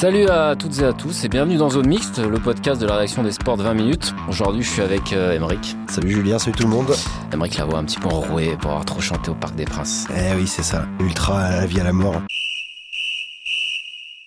Salut à toutes et à tous et bienvenue dans Zone Mixte, le podcast de la rédaction des sports de 20 minutes. Aujourd'hui, je suis avec euh, Emeric. Salut Julien, salut tout le monde. Emeric la voix un petit peu enrouée pour avoir trop chanté au Parc des Princes. Eh oui, c'est ça. Ultra à la vie à la mort.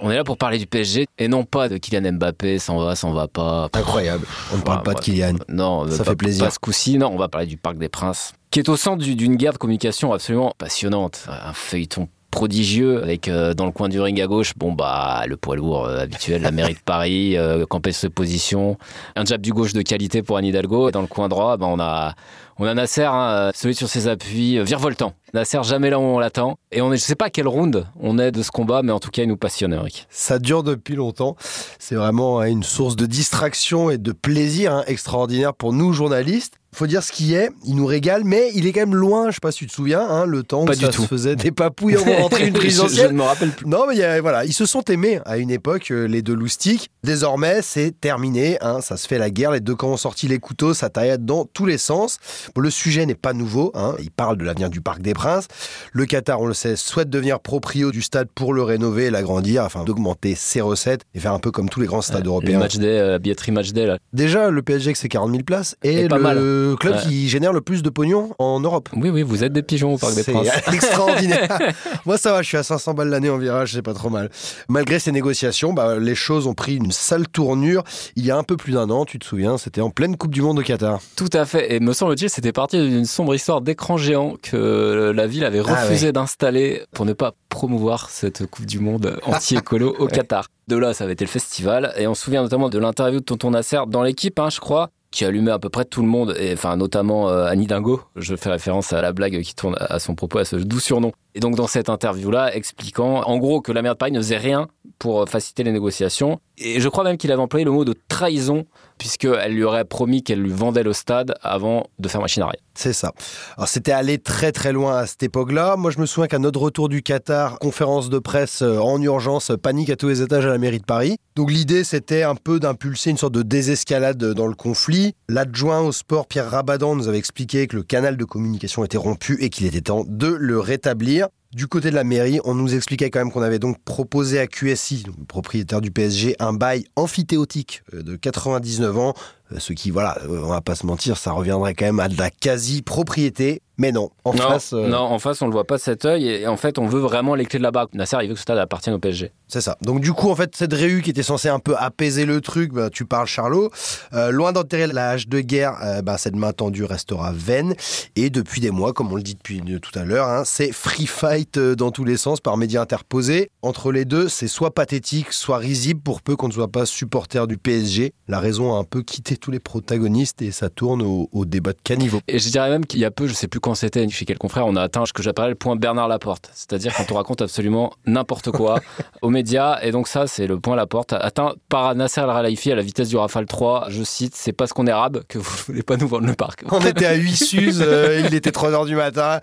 On est là pour parler du PSG et non pas de Kylian Mbappé, s'en va, s'en va pas. Incroyable. On ne parle Ouais, pas de. Kylian. Non, Ça pas, fait plaisir. Pas ce coup-ci, non, on va parler du Parc des Princes, qui est au centre du- d'une guerre de communication absolument passionnante. Un feuilleton prodigieux avec euh, dans le coin du ring à gauche, bon bah le poids lourd euh, habituel, la mairie de Paris, euh, ses positions, un jab du gauche de qualité pour Anne Hidalgo. Et dans le coin droit, bah, on a on a Nasser, hein, euh, solide sur ses appuis, euh, virevoltant. Nasser jamais là où on l'attend. Et on est, je sais pas à quel round on est de ce combat, mais en tout cas il nous passionne, Eric. Ça dure depuis longtemps. C'est vraiment hein, une source de distraction et de plaisir hein, extraordinaire pour nous journalistes. Faut dire ce qui est, il nous régale, mais il est quand même loin. Je sais pas si tu te souviens, hein, le temps Pas où du ça tout. se faisait des papouilles en rentrée une je, je présidentielle. ne me rappelle plus. Non, mais il y a- voilà, ils se sont aimés à une époque, euh, les deux loustiques. Désormais, c'est terminé. hein, ça se fait la guerre. Les deux camps ont sorti les couteaux. Ça taillade dans tous les sens. Bon, le sujet n'est pas nouveau. Hein, il parle de l'avenir du Parc des Princes. Le Qatar, on le sait, souhaite devenir proprio du stade pour le rénover et l'agrandir afin d'augmenter ses recettes et faire un peu comme tous les grands stades Le européens. match day, euh, billetterie match day, là. Déjà, le PSG, c'est 40 000 places et Et pas le mal. club Ouais. qui génère le plus de pognon en Europe. Oui, oui, vous êtes des pigeons au Parc des C'est Princes. extraordinaire. Moi, ça va, je suis à 500 balles l'année en virage, c'est pas trop mal. Malgré ces négociations, bah, les choses ont pris une sale tournure. Il y a un peu plus d'un an, tu te souviens, c'était en pleine Coupe du Monde au Qatar. Tout à fait. Et me semble-t-il, c'était parti d'une sombre histoire d'écran géant que la ville avait Ah refusé d'installer pour ne pas promouvoir cette Coupe du Monde anti-écolo au Qatar. De là, ça avait été le festival. Et on se souvient notamment de l'interview de Tonton Nasser dans l'équipe, hein, je crois, qui allumait à peu près tout le monde, et enfin notamment euh, Annie Dingo. Je fais référence à la blague qui tourne à son propos, à ce doux surnom. Et donc dans cette interview-là, expliquant en gros que la maire de Paris ne faisait rien pour euh, faciliter les négociations. Et je crois même qu'il avait employé le mot de trahison, puisqu'elle lui aurait promis qu'elle lui vendait le stade avant de faire machine arrière. C'est ça. Alors, c'était allé très très loin à cette époque-là. Moi, je me souviens qu'à notre retour du Qatar, conférence de presse euh, en urgence, panique à tous les étages à la mairie de Paris. Donc, l'idée, c'était un peu d'impulser une sorte de désescalade dans le conflit. L'adjoint au sport, Pierre Rabadan, nous avait expliqué que le canal de communication était rompu et qu'il était temps de le rétablir. Du côté de la mairie, on nous expliquait quand même qu'on avait donc proposé à QSI, le propriétaire du PSG, un bail amphithéotique euh, de 99 ans, ce qui, voilà, euh, on va pas se mentir, ça reviendrait quand même à de la quasi-propriété. Mais non, en non, face, euh, non, en face, on le voit pas de cet œil, et en fait, on veut vraiment les clés de la barque. Nasser, il veut que ce stade appartienne au PSG. c'est ça. Donc du coup, en fait, cette réu qui était censée un peu apaiser le truc, bah, tu parles Charlot, euh, loin d'enterrer la hache de guerre, euh, bah, cette main tendue restera vaine. Et depuis des mois, comme on le dit depuis euh, tout à l'heure, hein, c'est free fight euh, dans tous les sens par médias interposés. Entre les deux, c'est soit pathétique, soit risible pour peu qu'on ne soit pas supporter du PSG. La raison a un peu quitté tous les protagonistes et ça tourne au, au débat de caniveau. Et je dirais même qu'il y a peu, je sais plus quand c'était, chez quel confrère, on a atteint ce que j'appellerais le point Bernard Laporte. C'est-à-dire quand on raconte absolument n'importe quoi aux médias. Et donc ça, c'est le point Laporte, atteint par Nasser Al-Khelaifi à la vitesse du Rafale 3. Je cite, c'est parce qu'on est arabe que vous voulez pas nous vendre le parc. On était à 8 Suse, euh, il était 3h du matin.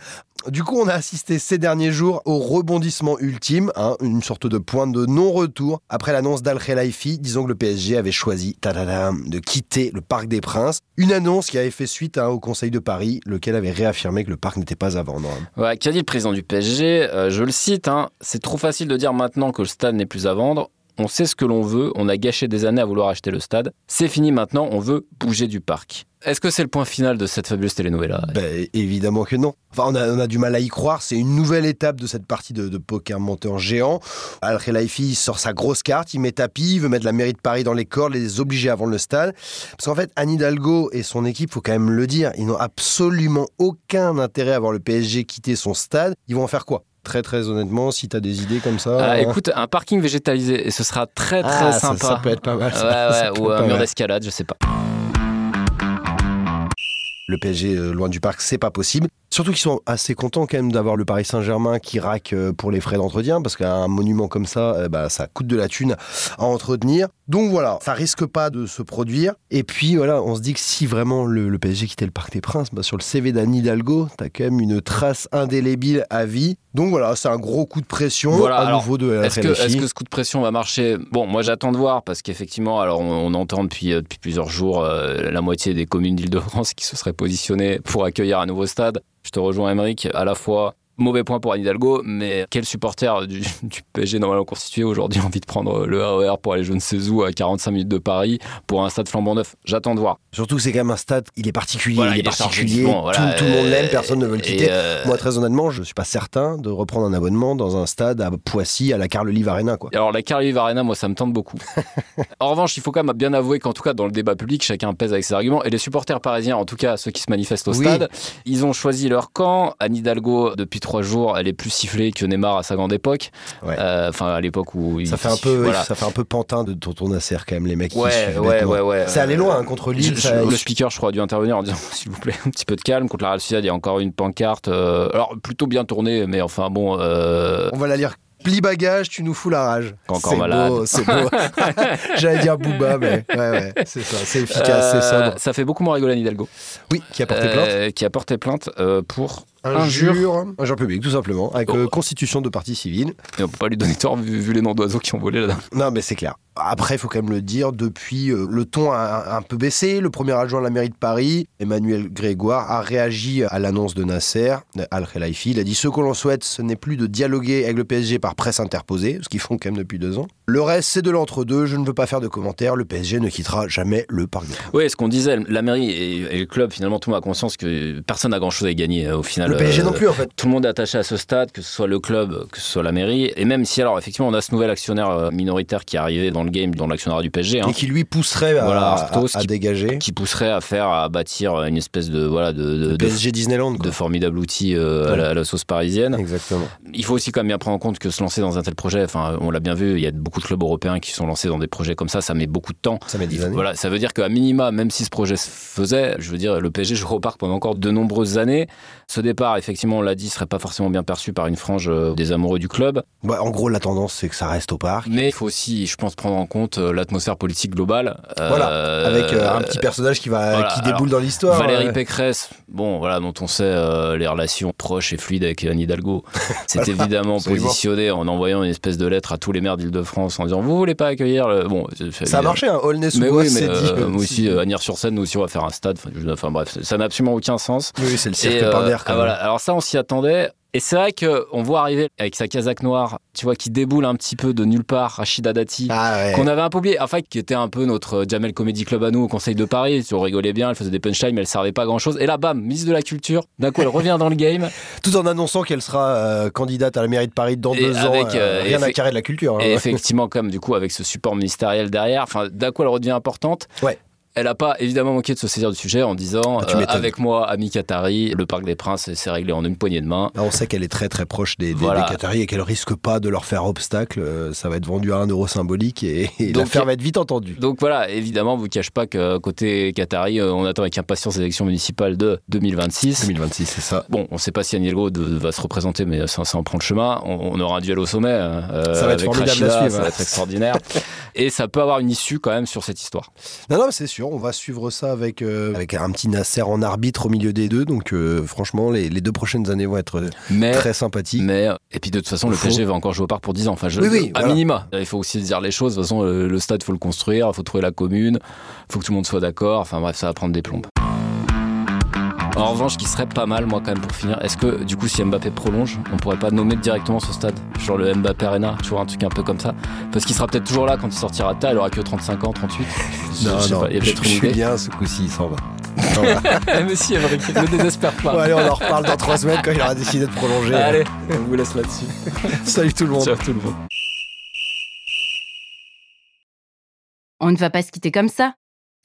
Du coup, on a assisté ces derniers jours au rebondissement ultime, hein, une sorte de point de non-retour après l'annonce d'Al Khelaifi disant que le PSG avait choisi de quitter le Parc des Princes. Une annonce qui avait fait suite hein, au Conseil de Paris, lequel avait réaffirmé que le parc n'était pas à vendre. hein. Ouais, qu'a dit le président du PSG Euh, Je le cite, hein, c'est trop facile de dire maintenant que le stade n'est plus à vendre. On sait ce que l'on veut, on a gâché des années à vouloir acheter le stade. C'est fini maintenant, on veut bouger du parc. Est-ce que c'est le point final de cette fabuleuse telenovela Ben, évidemment que non. Enfin, on a, du mal à y croire. C'est une nouvelle étape de cette partie de, poker monteur géant. Al Khelaifi sort sa grosse carte, il met tapis, il veut mettre la mairie de Paris dans les cordes, les obliger à vendre le stade. Parce qu'en fait, Anne Hidalgo et son équipe, faut quand même le dire, ils n'ont absolument aucun intérêt à voir le PSG quitter son stade. Ils vont en faire quoi? Très très honnêtement, si tu as des idées comme ça. Ah, hein. Écoute, un parking végétalisé, et ce sera très très Ah, sympa. Ça, peut être pas mal. Ouais, ça. Ça ouais, peut ou un mur d'escalade, je sais pas. Le PSG euh, loin du parc, c'est pas possible. Surtout qu'ils sont assez contents quand même d'avoir le Paris Saint-Germain qui raque euh, pour les frais d'entretien, parce qu'un monument comme ça, euh, bah, ça coûte de la thune à entretenir. Donc voilà, ça risque pas de se produire. Et puis voilà, on se dit que si vraiment le, le PSG quittait le Parc des Princes, bah, sur le CV d'Anne Hidalgo, t'as quand même une trace indélébile à vie. Donc voilà, c'est un gros coup de pression Voilà, à alors, nouveau de la Est-ce que, est-ce que ce coup de pression va marcher? Bon, moi j'attends de voir parce qu'effectivement, alors on, on entend depuis, euh, depuis plusieurs jours euh, la moitié des communes d'Île-de-France qui se seraient positionnées pour accueillir un nouveau stade. Je te rejoins, Émeric, à la fois. Mauvais point pour Anne Hidalgo, mais quel supporter du, du PSG normalement constitué aujourd'hui a envie de prendre le RER pour aller je ne sais où à 45 minutes de Paris pour un stade flambant neuf? J'attends de voir. Surtout que c'est quand même un stade, il est particulier, Voilà, il est il est chargé particulier, voilà, tout, tout le monde euh, l'aime, personne ne veut le quitter. euh, Moi très honnêtement, je suis pas certain de reprendre un abonnement dans un stade à Poissy, à la Carle-Live Arena. Quoi. Alors la Carlive Arena, moi, ça me tente beaucoup. en revanche, il faut quand même bien avouer qu'en tout cas, dans le débat public, chacun pèse avec ses arguments. Et les supporters parisiens, en tout cas ceux qui se manifestent au Oui. stade, ils ont choisi leur camp. Anne Hidalgo, depuis trois jours, elle est plus sifflée que Neymar à sa grande époque. Ouais. Euh, Enfin, à l'époque où il Ça fait un peu, voilà. ça fait un peu pantin de tonton Nasser quand même les mecs. Ouais, ouais, ouais, ouais. C'est allé loin hein, contre Lille. je- ça- le speaker, je crois, a dû intervenir en disant s'il vous plaît, un petit peu de calme. Contre la Real Sociedad, il y a encore une pancarte. euh, alors, plutôt bien tournée, mais enfin bon. euh, On va la lire. Plie bagage, tu nous fous la rage. Encore C'est malade. beau, c'est beau. J'allais dire Booba, mais ouais, ouais, c'est ça, c'est efficace, c'est sobre. ça fait beaucoup moins rigoler Hidalgo. Oui, qui a porté plainte. Euh, Qui a porté plainte euh, pour Injure, injure public, tout simplement, avec Oh. euh, constitution de partie civile. Et on peut pas lui donner tort vu, vu les noms d'oiseaux qui ont volé là-dedans. Non, mais c'est clair. Après, il faut quand même le dire, depuis, euh, le ton a un, un peu baissé. Le premier adjoint de la mairie de Paris, Emmanuel Grégoire, a réagi à l'annonce de Nasser Al-Khelaifi. Il a dit Ce que l'on souhaite, ce n'est plus de dialoguer avec le PSG par presse interposée, ce qu'ils font quand même depuis deux ans. Le reste, c'est de l'entre-deux. Je ne veux pas faire de commentaires. Le PSG ne quittera jamais le Parc des Princes. Oui, ce qu'on disait, la mairie et, et le club, finalement, tout le monde a conscience que personne n'a grand-chose à y gagner euh, au final. Le PSG Euh, non plus, en fait. Tout le monde est attaché à ce stade, que ce soit le club, que ce soit la mairie. Et même si, alors, effectivement, on a ce nouvel actionnaire euh, minoritaire qui est arrivé dans le game, dans l'actionnaire du PSG, hein, Et qui lui pousserait à, Voilà, à- Arthos à qui- dégager. qui pousserait à faire, à bâtir une espèce de, voilà, de, de, de, PSG Disneyland, de formidable outil euh, à, la, à la sauce parisienne. Exactement. Il faut aussi quand même bien prendre en compte que se lancer dans un tel projet, enfin, on l'a bien vu, il y a beaucoup de clubs européens qui sont lancés dans des projets comme ça, ça met beaucoup de temps. Ça met 10 années. Voilà, ça veut dire qu'à minima, même si ce projet se faisait, je veux dire, le PSG jouera au parc pendant encore de nombreuses années. Ce départ, effectivement, on l'a dit, serait pas forcément bien perçu par une frange euh, des amoureux du club. Bah, en gros, la tendance, c'est que ça reste au parc. Mais il faut aussi, je pense, prendre en compte euh, l'atmosphère politique globale. Voilà, Euh, avec euh, un petit personnage qui, va, voilà, qui déboule alors, dans l'histoire. Valérie ouais. Pécresse, bon, voilà, dont on sait euh, les relations proches et fluides avec Anne Hidalgo, s'est évidemment positionné en envoyant une espèce de lettre à tous les maires d'Île-de-France en disant Vous voulez pas accueillir le... Bon, Ça a marché, hein. Aulnay-sous-Bois Mais oui, mais dit. moi aussi, euh, Agnières-sur-Seine, nous aussi, on va faire un stade. Enfin, bref, ça n'a absolument aucun sens. Oui, c'est le cirque par d'air, quand ah, même. Voilà. Alors ça, on s'y attendait. Et c'est vrai qu'on voit arriver avec sa casaque noire, tu vois, qui déboule un petit peu de nulle part, Rachida Dati. Ah ouais. Qu'on avait un peu oublié, enfin, qui était un peu notre Jamel Comedy Club à nous au Conseil de Paris. On rigolait bien, elle faisait des punchlines, mais elle servait pas à grand chose. Et là, bam, ministre de la Culture, d'un coup, elle revient dans le game. Tout en annonçant qu'elle sera euh, candidate à la mairie de Paris dans Et deux ans. avec, euh, euh, rien à carrer de la culture. hein. Et effectivement, comme du coup, avec ce support ministériel derrière, d'un coup, elle redevient importante. Ouais. Elle n'a pas évidemment manqué de se saisir du sujet en disant Ah, euh, avec moi, ami Qatari, le Parc des Princes, c'est réglé en une poignée de main. Là, on sait qu'elle est très très proche des, des, Voilà. des Qataris et qu'elle risque pas de leur faire obstacle. Euh, Ça va être vendu à un euro symbolique et, et Donc, l'affaire va être vite entendue. Donc voilà, évidemment, vous ne cache pas que côté Qatari, euh, on attend avec impatience les élections municipales de 2026. 2026, c'est ça. Bon, on ne sait pas si Anne Hidalgo va se représenter, mais ça, ça en prend le chemin. On, on aura un duel au sommet. euh, Ça va être avec formidable à Rachida, suivre, Ça va hein. être extraordinaire. Et ça peut avoir une issue quand même sur cette histoire. Non, non, c'est sûr, on va suivre ça avec, euh, avec un petit Nasser en arbitre au milieu des deux. Donc, euh, franchement, les, les deux prochaines années vont être euh, Mais très sympathiques. Mais, et puis de toute façon, le PSG va encore jouer au parc pour 10 ans. Enfin, je, Oui, oui, à voilà. minima. Il faut aussi dire les choses. De toute façon, le, le stade, il faut le construire, il faut trouver la commune, il faut que tout le monde soit d'accord. Enfin bref, ça va prendre des plombes. En revanche, qui serait pas mal, moi, quand même, pour finir, est-ce que, du coup, si Mbappé prolonge, on pourrait pas nommer directement ce stade Genre le Mbappé Arena, tu vois, un truc un peu comme ça? Parce qu'il sera peut-être toujours là quand il sortira de terre, il aura que 35 ans, 38. Je- Non, je sais non, pas, il y a je, je suis bien, ce coup-ci, il s'en va. Il s'en va. Eh, mais si, Emeric, ne désespère pas. Bon, allez, on en reparle dans trois semaines quand il aura décidé de prolonger. Allez, on vous laisse là-dessus. Salut tout le monde. Ciao tout le monde. On ne va pas se quitter comme ça.